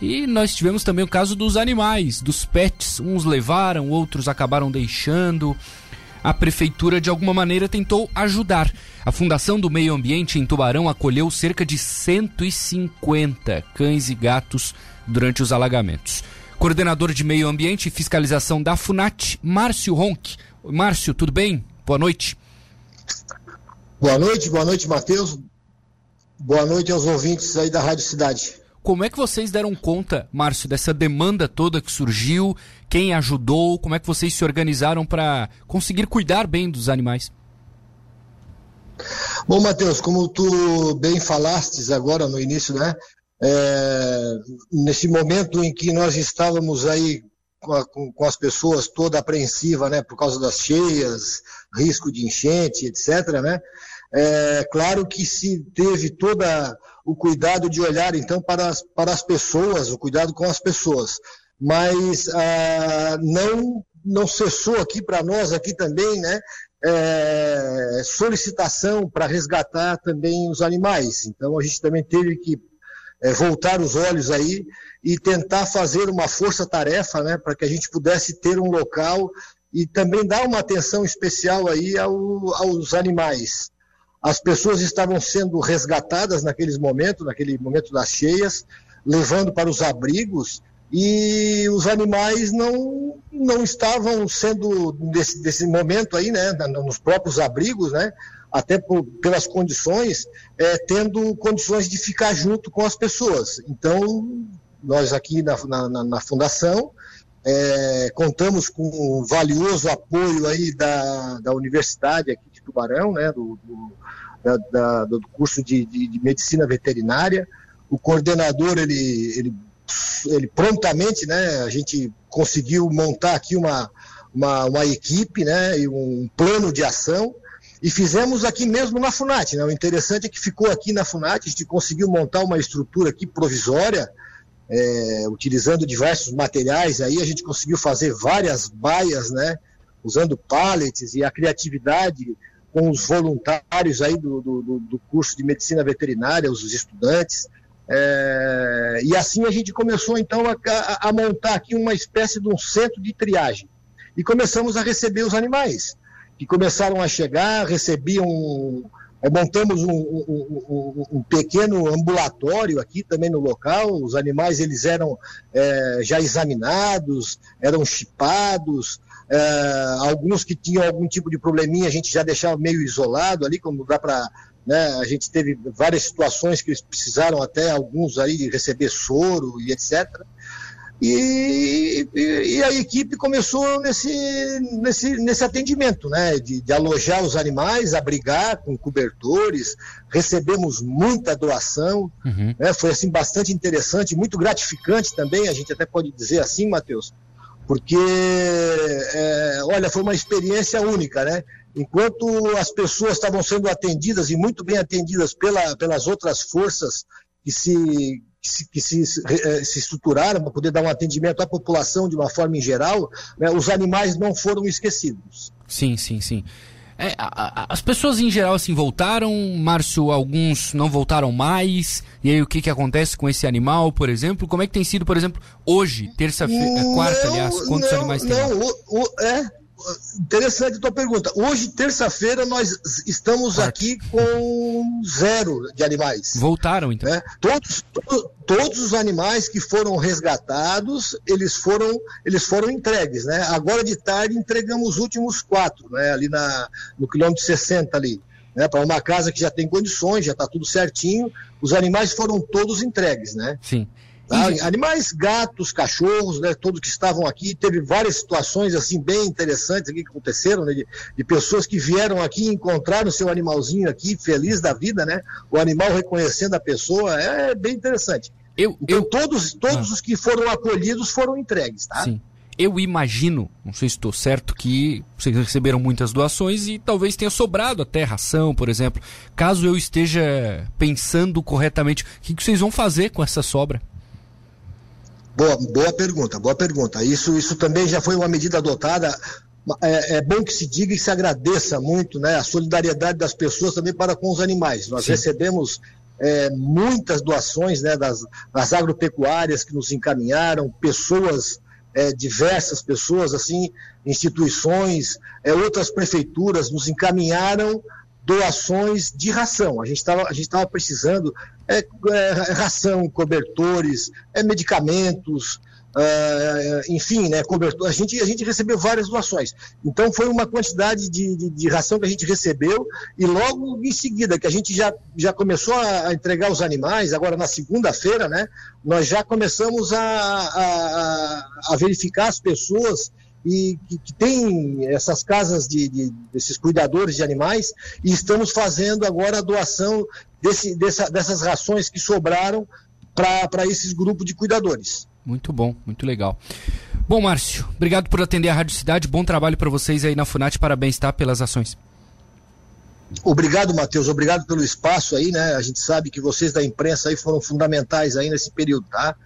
E nós tivemos também o caso dos animais, dos pets. Uns levaram, outros acabaram deixando. A prefeitura, de alguma maneira, tentou ajudar. A Fundação do Meio Ambiente em Tubarão acolheu cerca de 150 cães e gatos durante os alagamentos. Coordenador de Meio Ambiente e Fiscalização da FUNAT, Márcio Ronck. Márcio, tudo bem? Boa noite. Boa noite, boa noite, Matheus. Boa noite aos ouvintes aí da Rádio Cidade. Como é que vocês deram conta, Márcio, dessa demanda toda que surgiu? Quem ajudou? Como é que vocês se organizaram para conseguir cuidar bem dos animais? Bom, Matheus, como tu bem falastes agora no início, né? É, nesse momento em que nós estávamos aí com, a, com, com, as pessoas toda apreensiva, né, por causa das cheias, risco de enchente, etc., né? É claro que se teve todo o cuidado de olhar, então, para as, para as pessoas, o cuidado com as pessoas. Mas ah, não, não cessou aqui para nós, aqui também, né? É, solicitação para resgatar também os animais. Então, a gente também teve que é, voltar os olhos aí e tentar fazer uma força-tarefa, né, para que a gente pudesse ter um local e também dar uma atenção especial aí ao, aos animais. As pessoas estavam sendo resgatadas naqueles momentos, naquele momento das cheias, levando para os abrigos e os animais não, não estavam sendo, desse momento aí, né, nos próprios abrigos, né, até por, pelas condições, é, tendo condições de ficar junto com as pessoas. Então, nós aqui na, na, na Fundação é, contamos com um valioso apoio aí da, da Universidade aqui Tubarão, né, do, do da, da, do curso de, de, de, medicina veterinária. O coordenador, ele, ele, ele prontamente, né, a gente conseguiu montar aqui uma, uma, uma equipe, né, e um plano de ação, e fizemos aqui mesmo na FUNAT. Né? O interessante é que ficou aqui na FUNAT, a gente conseguiu montar uma estrutura aqui provisória, é, utilizando diversos materiais, aí a gente conseguiu fazer várias baias, né, usando pallets e a criatividade com os voluntários aí do, do, do curso de medicina veterinária, os estudantes. É, e assim a gente começou então a, a, a, montar aqui uma espécie de um centro de triagem. E começamos a receber os animais, que começaram a chegar, recebiam. Montamos um, um, um, um, pequeno ambulatório aqui também no local. Os animais eles eram é, já examinados, eram chipados, é, alguns que tinham algum tipo de probleminha a gente já deixava meio isolado ali, como dá para. Né, a gente teve várias situações que eles precisaram até alguns aí receber soro e etc. E, e, e, a equipe começou nesse, nesse, nesse atendimento, né? De, de, alojar os animais, abrigar com cobertores, recebemos muita doação, uhum. né? foi assim bastante interessante, muito gratificante também, a gente até pode dizer assim, Matheus, porque, é, olha, foi uma experiência única, né? Enquanto as pessoas estavam sendo atendidas e muito bem atendidas pela, pelas outras forças que se se, que se, eh, se, estruturaram para poder dar um atendimento à população de uma forma em geral, né, os animais não foram esquecidos. Sim, sim, sim. É, a, a, as pessoas em geral assim voltaram, Márcio, alguns não voltaram mais. E aí o que, que acontece com esse animal, por exemplo? Como é que tem sido, por exemplo, hoje, terça-feira, é, quarta, aliás, quantos não, animais tem? Não, o, o, é, Interessante a tua pergunta. Hoje, terça-feira, nós estamos aqui com zero de animais. Voltaram, então? Né? Todos, todos os animais que foram resgatados, eles foram, eles foram entregues. Né? Agora de tarde entregamos os últimos quatro, né? ali na, no quilômetro 60 ali. Né, para uma casa que já tem condições, já está tudo certinho, os animais foram todos entregues, né? Sim. Tá? Animais, gatos, cachorros, né, todos que estavam aqui. Teve várias situações assim bem interessantes aqui que aconteceram, né, de, de, pessoas que vieram aqui e encontraram seu animalzinho aqui, feliz da vida, né? O animal reconhecendo a pessoa, é, é bem interessante. Eu, então, eu... todos, todos ah. os que foram acolhidos foram entregues, tá? Sim. Eu imagino, não sei se estou certo, que vocês receberam muitas doações e talvez tenha sobrado até ração, por exemplo. Caso eu esteja pensando corretamente, o que vocês vão fazer com essa sobra? Boa, boa pergunta, boa pergunta. Isso, isso também já foi uma medida adotada. É, é, bom que se diga e se agradeça muito né, a solidariedade das pessoas também para com os animais. Nós Sim. recebemos é, muitas doações né, das, das agropecuárias que nos encaminharam, pessoas, é, diversas pessoas, assim, instituições, é, outras prefeituras nos encaminharam doações de ração. A gente estava precisando é, é, ração, cobertores, é, medicamentos, Uh, enfim, né, cobertor, a gente, a gente recebeu várias doações. Então foi uma quantidade de, de, de, ração que a gente recebeu e logo em seguida que a gente já, já começou a, a entregar os animais, agora na segunda-feira, né, nós já começamos a, a, a verificar as pessoas e que, que tem essas casas de, de, desses cuidadores de animais e estamos fazendo agora a doação desse, dessa, dessas rações que sobraram para esses grupos de cuidadores. Muito bom, muito legal. Bom, Márcio, obrigado por atender a Rádio Cidade. Bom trabalho para vocês aí na Funat. Parabéns, tá? Pelas ações. Obrigado, Matheus. Obrigado pelo espaço aí, né? A gente sabe que vocês da imprensa aí foram fundamentais aí nesse período, tá?